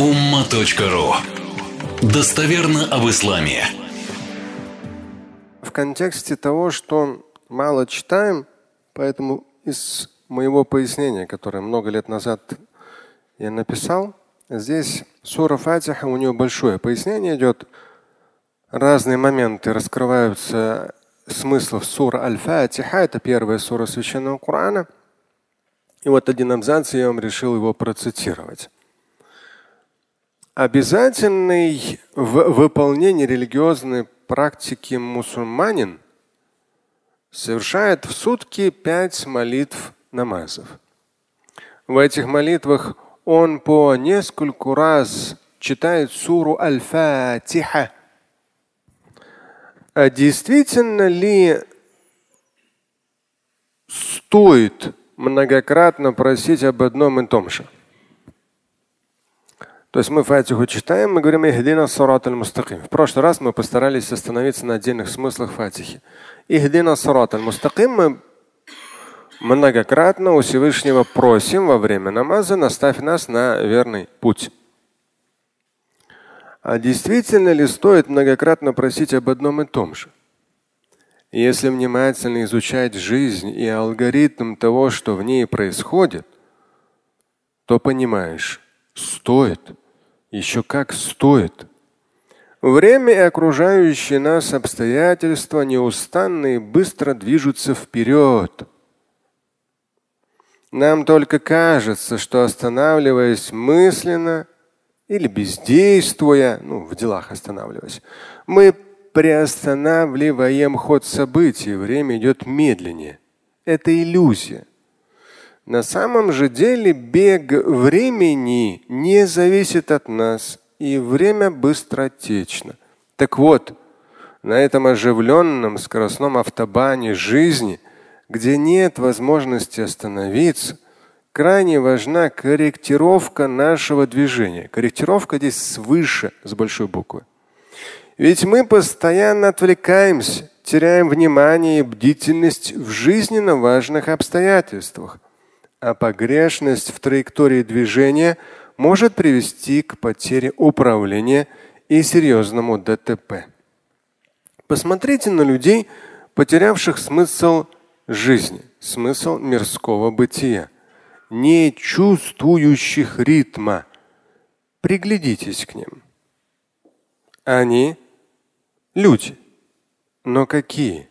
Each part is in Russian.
umma.ru Достоверно об исламе. В контексте того, что мало читаем, поэтому из моего пояснения, которое много лет назад я написал, здесь сура Фатиха, у нее большое пояснение идет. Разные моменты раскрываются смыслов сура Аль-Фатиха, это первая сура священного Корана. И вот один абзац я вам решил его процитировать обязательный в выполнении религиозной практики мусульманин совершает в сутки пять молитв намазов. В этих молитвах он по нескольку раз читает суру Аль-Фатиха. А действительно ли стоит многократно просить об одном и том же? То есть мы фатиху читаем, мы говорим Ихдина сурат аль-мустаким. В прошлый раз мы постарались остановиться на отдельных смыслах фатихи. Ихдина сурат аль-мустаким мы многократно у Всевышнего просим во время намаза, наставь нас на верный путь. А действительно ли стоит многократно просить об одном и том же? Если внимательно изучать жизнь и алгоритм того, что в ней происходит, то понимаешь, стоит – еще как стоит. Время и окружающие нас обстоятельства неустанно и быстро движутся вперед. Нам только кажется, что останавливаясь мысленно или бездействуя, ну, в делах останавливаясь, мы приостанавливаем ход событий, время идет медленнее. Это иллюзия. На самом же деле бег времени не зависит от нас, и время быстротечно. Так вот, на этом оживленном скоростном автобане жизни, где нет возможности остановиться, крайне важна корректировка нашего движения. Корректировка здесь свыше, с большой буквы. Ведь мы постоянно отвлекаемся, теряем внимание и бдительность в жизненно важных обстоятельствах а погрешность в траектории движения может привести к потере управления и серьезному ДТП. Посмотрите на людей, потерявших смысл жизни, смысл мирского бытия, не чувствующих ритма. Приглядитесь к ним. Они люди. Но какие?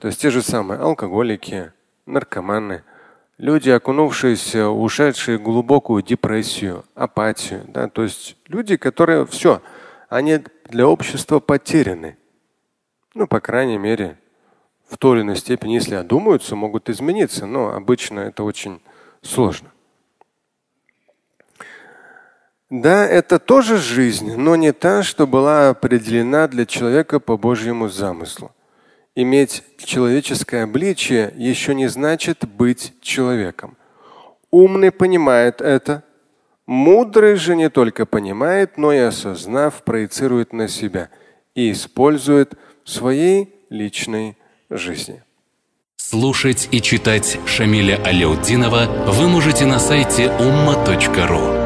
То есть те же самые алкоголики, наркоманы – люди, окунувшиеся, ушедшие глубокую депрессию, апатию. Да? То есть люди, которые все, они для общества потеряны. Ну, по крайней мере, в той или иной степени, если одумаются, могут измениться, но обычно это очень сложно. Да, это тоже жизнь, но не та, что была определена для человека по Божьему замыслу. Иметь человеческое обличие еще не значит быть человеком. Умный понимает это. Мудрый же не только понимает, но и осознав, проецирует на себя и использует в своей личной жизни. Слушать и читать Шамиля Аляутдинова вы можете на сайте umma.ru.